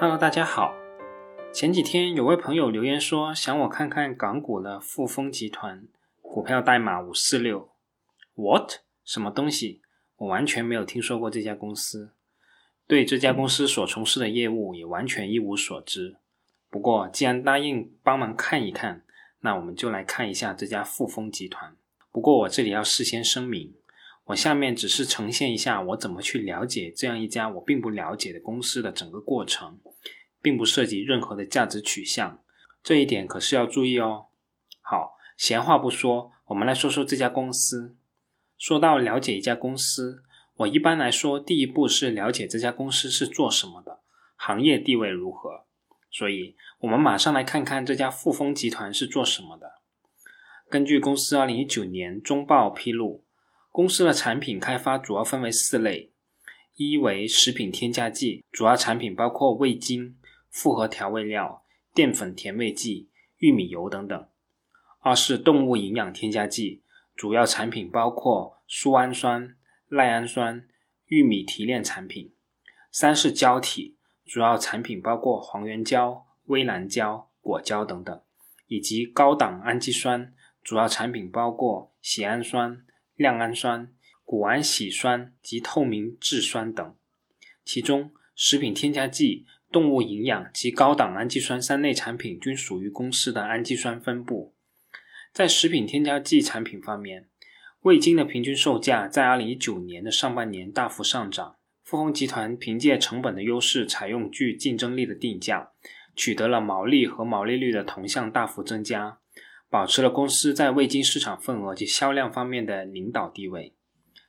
Hello，大家好。前几天有位朋友留言说，想我看看港股的富丰集团股票代码五四六。What？什么东西？我完全没有听说过这家公司，对这家公司所从事的业务也完全一无所知。不过，既然答应帮忙看一看，那我们就来看一下这家富丰集团。不过，我这里要事先声明，我下面只是呈现一下我怎么去了解这样一家我并不了解的公司的整个过程。并不涉及任何的价值取向，这一点可是要注意哦。好，闲话不说，我们来说说这家公司。说到了解一家公司，我一般来说第一步是了解这家公司是做什么的，行业地位如何。所以，我们马上来看看这家富丰集团是做什么的。根据公司二零一九年中报披露，公司的产品开发主要分为四类：一为食品添加剂，主要产品包括味精。复合调味料、淀粉甜味剂、玉米油等等；二是动物营养添加剂，主要产品包括苏氨酸、赖氨酸、玉米提炼产品；三是胶体，主要产品包括黄原胶、微蓝胶、果胶等等；以及高档氨基酸，主要产品包括缬氨酸、亮氨酸、谷氨酰酸及透明质酸等。其中，食品添加剂。动物营养及高档氨基酸三类产品均属于公司的氨基酸分布。在食品添加剂产品方面，味精的平均售价在2019年的上半年大幅上涨。富丰集团凭借成本的优势，采用具竞争力的定价，取得了毛利和毛利率的同向大幅增加，保持了公司在味精市场份额及销量方面的领导地位。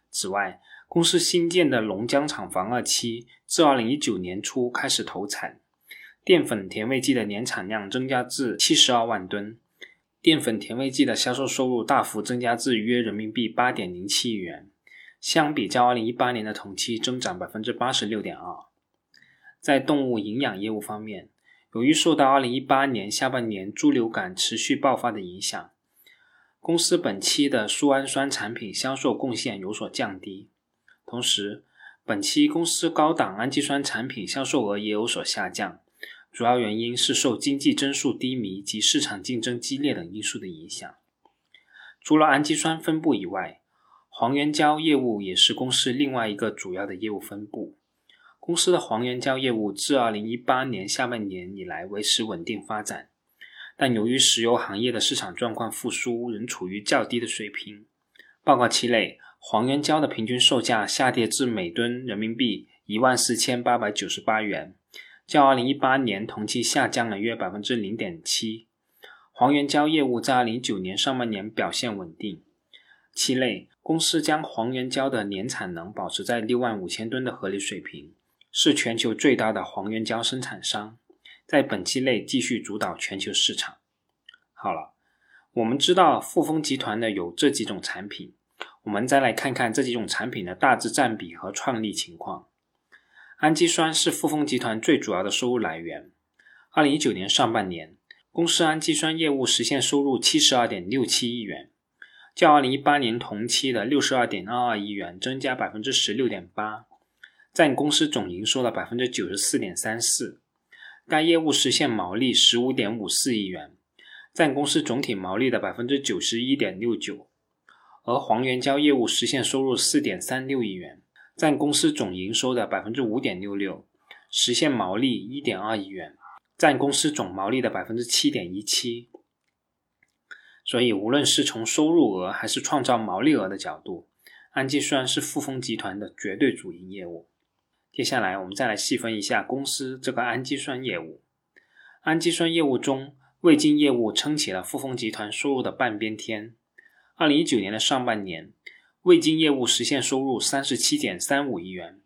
此外，公司新建的龙江厂房二期自二零一九年初开始投产，淀粉甜味剂的年产量增加至七十二万吨，淀粉甜味剂的销售收入大幅增加至约人民币八点零七亿元，相比较二零一八年的同期增长百分之八十六点二。在动物营养业务方面，由于受到二零一八年下半年猪流感持续爆发的影响，公司本期的苏氨酸产品销售贡献有所降低。同时，本期公司高档氨基酸产品销售额也有所下降，主要原因是受经济增速低迷及市场竞争激烈等因素的影响。除了氨基酸分布以外，黄原胶业务也是公司另外一个主要的业务分布。公司的黄原胶业务自2018年下半年以来维持稳定发展，但由于石油行业的市场状况复苏仍处于较低的水平。报告期内。黄原胶的平均售价下跌至每吨人民币一万四千八百九十八元，较二零一八年同期下降了约百分之零点七。黄原胶业务在二零一九年上半年表现稳定，期内公司将黄原胶的年产能保持在六万五千吨的合理水平，是全球最大的黄原胶生产商，在本期内继续主导全球市场。好了，我们知道富丰集团的有这几种产品。我们再来看看这几种产品的大致占比和创立情况。氨基酸是富丰集团最主要的收入来源。二零一九年上半年，公司氨基酸业务实现收入七十二点六七亿元，较二零一八年同期的六十二点二二亿元增加百分之十六点八，占公司总营收的百分之九十四点三四。该业务实现毛利十五点五四亿元，占公司总体毛利的百分之九十一点六九。而黄原胶业务实现收入四点三六亿元，占公司总营收的百分之五点六六，实现毛利一点二亿元，占公司总毛利的百分之七点一七。所以，无论是从收入额还是创造毛利额的角度，氨基酸是富丰集团的绝对主营业务。接下来，我们再来细分一下公司这个氨基酸业务。氨基酸业务中，味精业务撑起了富丰集团收入的半边天。二零一九年的上半年，味精业务实现收入三十七点三五亿元，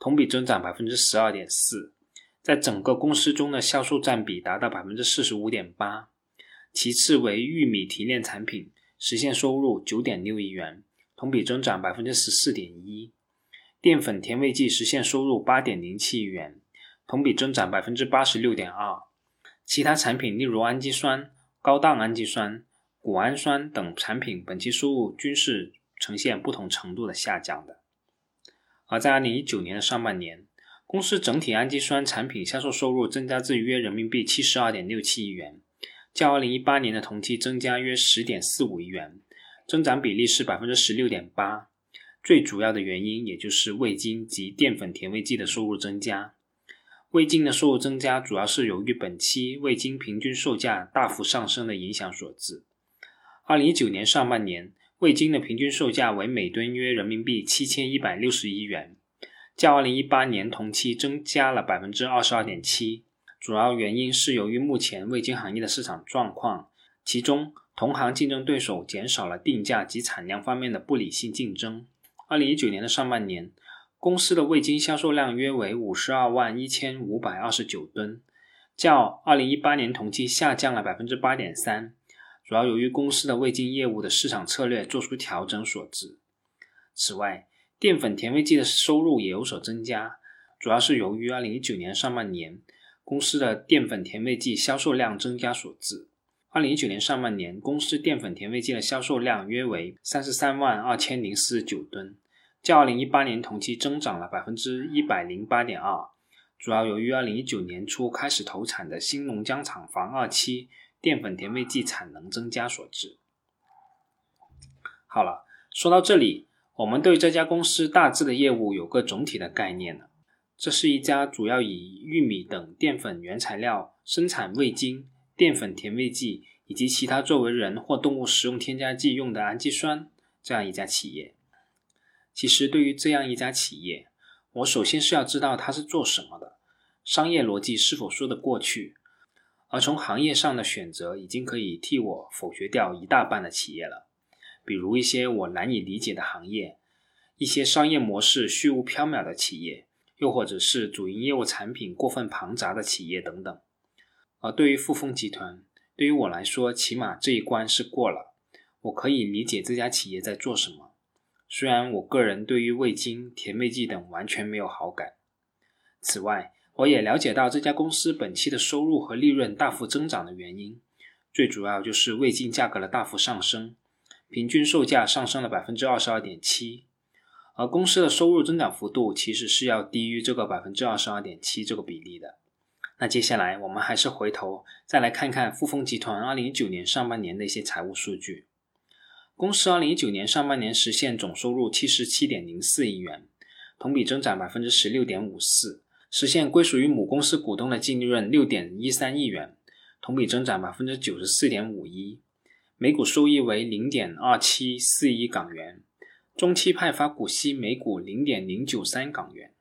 同比增长百分之十二点四，在整个公司中的销售占比达到百分之四十五点八。其次为玉米提炼产品，实现收入九点六亿元，同比增长百分之十四点一。淀粉甜味剂实现收入八点零七亿元，同比增长百分之八十六点二。其他产品例如氨基酸、高档氨基酸。谷氨酸等产品本期收入均是呈现不同程度的下降的。而在二零一九年的上半年，公司整体氨基酸产品销售收入增加至约人民币七十二点六七亿元，较二零一八年的同期增加约十点四五亿元，增长比例是百分之十六点八。最主要的原因也就是味精及淀粉甜味剂的收入增加。味精的收入增加，主要是由于本期味精平均售价大幅上升的影响所致。二零一九年上半年，味精的平均售价为每吨约人民币七千一百六十一元，较二零一八年同期增加了百分之二十二点七。主要原因是由于目前味精行业的市场状况，其中同行竞争对手减少了定价及产量方面的不理性竞争。二零一九年的上半年，公司的味精销售量约为五十二万一千五百二十九吨，较二零一八年同期下降了百分之八点三，主要由于公司的味精业务的市场策略做出调整所致。此外，淀粉甜味剂的收入也有所增加，主要是由于二零一九年上半年公司的淀粉甜味剂销售量增加所致。二零一九年上半年，公司淀粉甜味剂的销售量约为三十三万二千零四十九吨，较二零一八年同期增长了百分之一百零八点二，主要由于二零一九年初开始投产的新龙江厂房二期淀粉甜味剂产能增加所致。好了，说到这里，我们对这家公司大致的业务有个总体的概念了。这是一家主要以玉米等淀粉原材料生产味精。淀粉甜味剂以及其他作为人或动物食用添加剂用的氨基酸，这样一家企业。其实，对于这样一家企业，我首先是要知道它是做什么的，商业逻辑是否说得过去。而从行业上的选择，已经可以替我否决掉一大半的企业了。比如一些我难以理解的行业，一些商业模式虚无缥缈的企业，又或者是主营业务产品过分庞杂的企业等等。而对于富丰集团，对于我来说，起码这一关是过了。我可以理解这家企业在做什么，虽然我个人对于味精、甜味剂等完全没有好感。此外，我也了解到这家公司本期的收入和利润大幅增长的原因，最主要就是味精价格的大幅上升，平均售价上升了百分之二十二点七，而公司的收入增长幅度其实是要低于这个百分之二十二点七这个比例的。那接下来我们还是回头再来看看富丰集团二零一九年上半年的一些财务数据。公司二零一九年上半年实现总收入七十七点零四亿元，同比增长百分之十六点五四，实现归属于母公司股东的净利润六点一三亿元，同比增长百分之九十四点五一，每股收益为零点二七四一港元，中期派发股息每股零点零九三港元。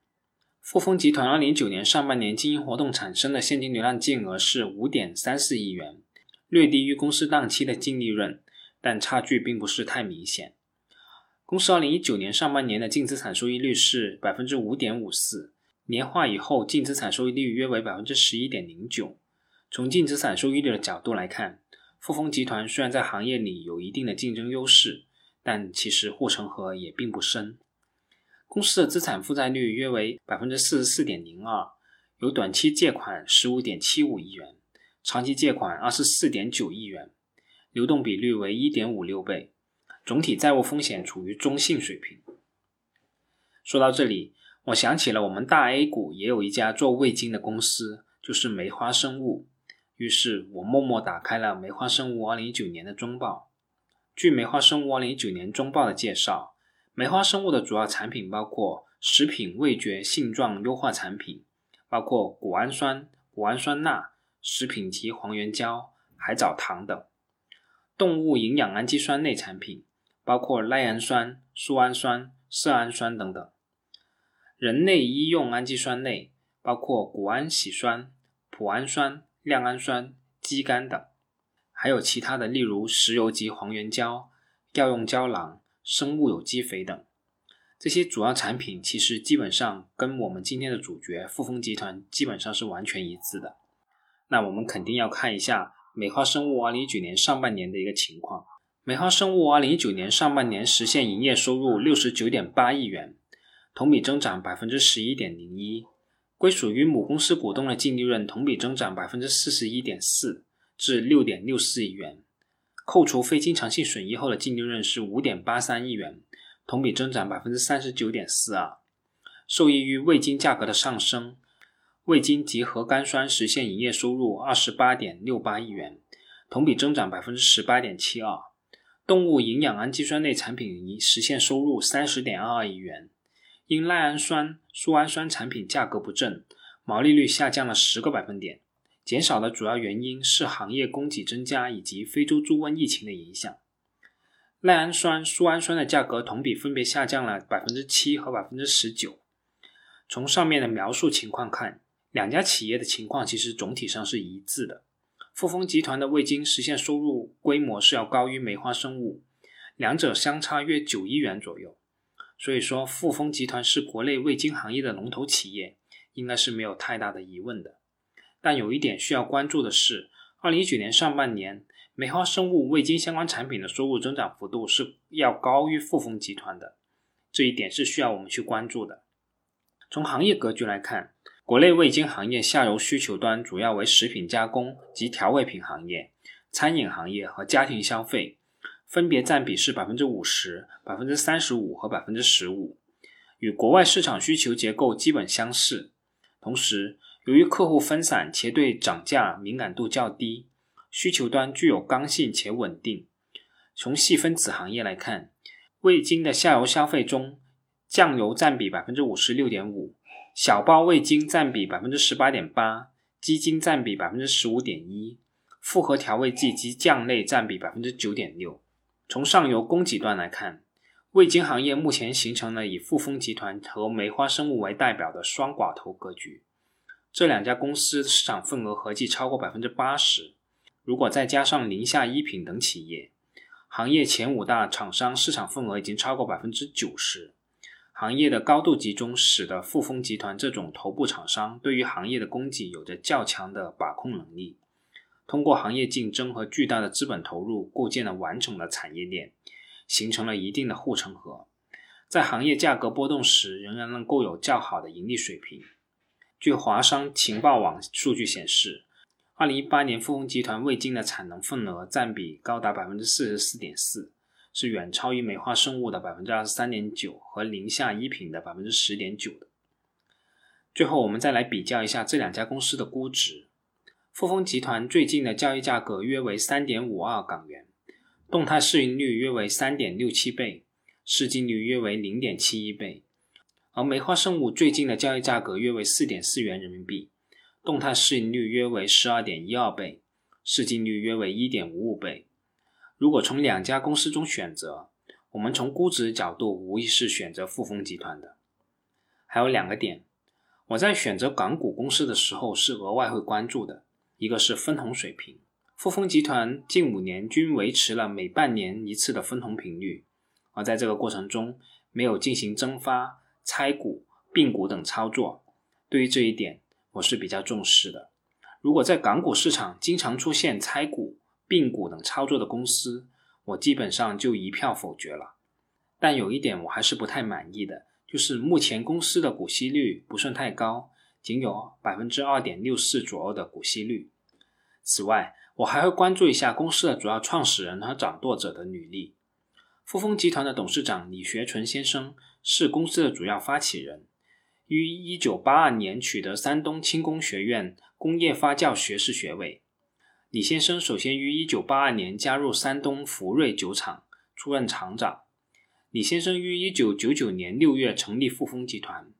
富丰集团二零一九年上半年经营活动产生的现金流量净额是五点三四亿元，略低于公司当期的净利润，但差距并不是太明显。公司二零一九年上半年的净资产收益率是百分之五点五四，年化以后净资产收益率约为百分之十一点零九。从净资产收益率的角度来看，富丰集团虽然在行业里有一定的竞争优势，但其实护城河也并不深。公司的资产负债率约为百分之四十四点零二，有短期借款十五点七五亿元，长期借款二十四点九亿元，流动比率为一点五六倍，总体债务风险处于中性水平。说到这里，我想起了我们大 A 股也有一家做味精的公司，就是梅花生物。于是我默默打开了梅花生物二零一九年的中报。据梅花生物二零一九年中报的介绍。梅花生物的主要产品包括食品味觉性状优化产品，包括谷氨酸、谷氨酸钠、食品级黄原胶、海藻糖等；动物营养氨基酸类产品，包括赖氨酸、苏氨酸、色氨酸等等；人类医用氨基酸类，包括谷氨酰酸、脯氨酸、亮氨酸、肌苷等；还有其他的，例如石油级黄原胶、药用胶囊。生物有机肥等这些主要产品，其实基本上跟我们今天的主角富丰集团基本上是完全一致的。那我们肯定要看一下美华生物二零一九年上半年的一个情况。美华生物二零一九年上半年实现营业收入六十九点八亿元，同比增长百分之十一点零一，归属于母公司股东的净利润同比增长百分之四十一点四，至六点六四亿元。扣除非经常性损益后的净利润是五点八三亿元，同比增长百分之三十九点四二。受益于味精价格的上升，味精及核苷酸实现营业收入二十八点六八亿元，同比增长百分之十八点七二。动物营养氨基酸类产品实现收入三十点二二亿元，因赖氨酸、苏氨酸产品价格不振，毛利率下降了十个百分点。减少的主要原因是行业供给增加以及非洲猪瘟疫情的影响。赖氨酸、苏氨酸的价格同比分别下降了百分之七和百分之十九。从上面的描述情况看，两家企业的情况其实总体上是一致的。富丰集团的味精实现收入规模是要高于梅花生物，两者相差约九亿元左右。所以说，富丰集团是国内味精行业的龙头企业，应该是没有太大的疑问的。但有一点需要关注的是，二零一九年上半年，梅花生物味精相关产品的收入增长幅度是要高于富丰集团的，这一点是需要我们去关注的。从行业格局来看，国内味精行业下游需求端主要为食品加工及调味品行业、餐饮行业和家庭消费，分别占比是百分之五十、百分之三十五和百分之十五，与国外市场需求结构基本相似。同时，由于客户分散且对涨价敏感度较低，需求端具有刚性且稳定。从细分子行业来看，味精的下游消费中，酱油占比百分之五十六点五，小包味精占比百分之十八点八，鸡精占比百分之十五点一，复合调味剂及酱类占比百分之九点六。从上游供给端来看，味精行业目前形成了以富丰集团和梅花生物为代表的双寡头格局。这两家公司市场份额合计超过百分之八十，如果再加上宁夏一品等企业，行业前五大厂商市场份额已经超过百分之九十。行业的高度集中，使得富丰集团这种头部厂商对于行业的供给有着较强的把控能力。通过行业竞争和巨大的资本投入，构建了完整的产业链，形成了一定的护城河，在行业价格波动时，仍然能够有较好的盈利水平。据华商情报网数据显示，二零一八年富丰集团味精的产能份额占比高达百分之四十四点四，是远超于美化生物的百分之二十三点九和宁夏一品的百分之十点九的。最后，我们再来比较一下这两家公司的估值。富丰集团最近的交易价格约为三点五二港元，动态市盈率约为三点六七倍，市净率约为零点七一倍。而梅花生物最近的交易价格约为四点四元人民币，动态市盈率约为十二点一二倍，市净率约为一点五五倍。如果从两家公司中选择，我们从估值角度无疑是选择富丰集团的。还有两个点，我在选择港股公司的时候是额外会关注的，一个是分红水平。富丰集团近五年均维持了每半年一次的分红频率，而在这个过程中没有进行增发。拆股、并股等操作，对于这一点我是比较重视的。如果在港股市场经常出现拆股、并股等操作的公司，我基本上就一票否决了。但有一点我还是不太满意的，就是目前公司的股息率不算太高，仅有百分之二点六四左右的股息率。此外，我还会关注一下公司的主要创始人和掌舵者的履历。富丰集团的董事长李学纯先生。是公司的主要发起人，于一九八二年取得山东轻工学院工业发酵学士学位。李先生首先于一九八二年加入山东福瑞酒厂，出任厂长。李先生于一九九九年六月成立富丰集团，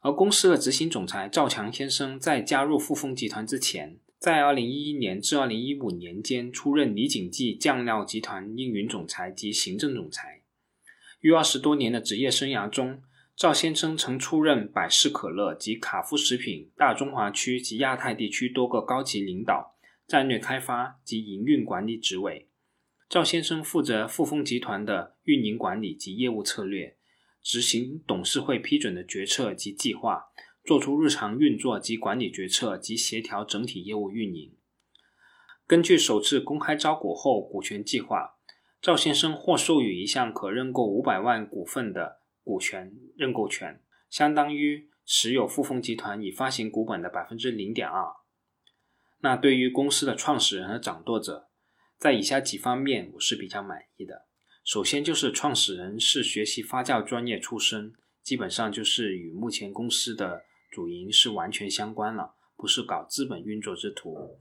而公司的执行总裁赵强先生在加入富丰集团之前，在二零一一年至二零一五年间出任李锦记酱料集团运营总裁及行政总裁。于二十多年的职业生涯中，赵先生曾出任百事可乐及卡夫食品大中华区及亚太地区多个高级领导、战略开发及营运管理职位。赵先生负责富丰集团的运营管理及业务策略，执行董事会批准的决策及计划，做出日常运作及管理决策及协调整体业务运营。根据首次公开招股后股权计划。赵先生获授予一项可认购五百万股份的股权认购权，相当于持有富丰集团已发行股本的百分之零点二。那对于公司的创始人和掌舵者，在以下几方面我是比较满意的。首先就是创始人是学习发酵专业出身，基本上就是与目前公司的主营是完全相关了，不是搞资本运作之徒。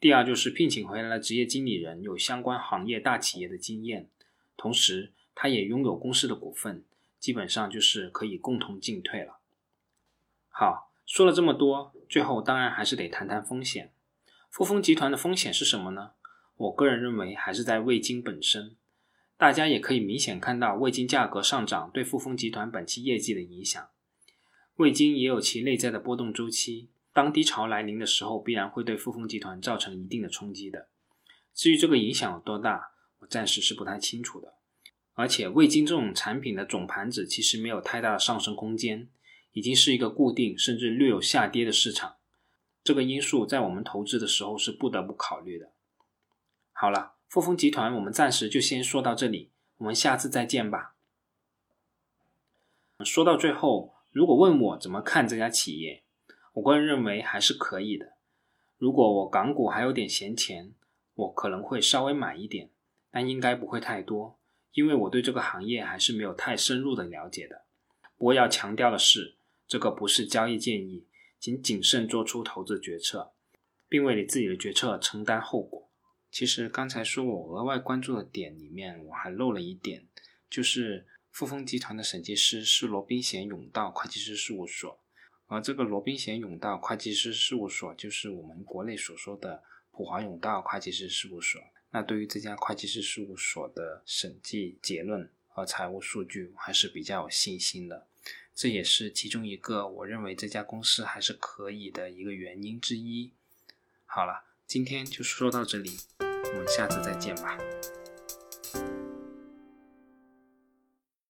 第二就是聘请回来的职业经理人有相关行业大企业的经验，同时他也拥有公司的股份，基本上就是可以共同进退了。好，说了这么多，最后当然还是得谈谈风险。富丰集团的风险是什么呢？我个人认为还是在味精本身。大家也可以明显看到味精价格上涨对富丰集团本期业绩的影响。味精也有其内在的波动周期。当低潮来临的时候，必然会对富丰集团造成一定的冲击的。至于这个影响有多大，我暂时是不太清楚的。而且味精这种产品的总盘子其实没有太大的上升空间，已经是一个固定甚至略有下跌的市场。这个因素在我们投资的时候是不得不考虑的。好了，富丰集团我们暂时就先说到这里，我们下次再见吧。说到最后，如果问我怎么看这家企业？我个人认为还是可以的。如果我港股还有点闲钱，我可能会稍微买一点，但应该不会太多，因为我对这个行业还是没有太深入的了解的。不过要强调的是，这个不是交易建议，请谨慎做出投资决策，并为你自己的决策承担后果。其实刚才说我额外关注的点里面，我还漏了一点，就是富丰集团的审计师是罗宾贤永道会计师事务所。而这个罗宾贤永道会计师事务所，就是我们国内所说的普华永道会计师事务所。那对于这家会计师事务所的审计结论和财务数据，我还是比较有信心的。这也是其中一个我认为这家公司还是可以的一个原因之一。好了，今天就说到这里，我们下次再见吧。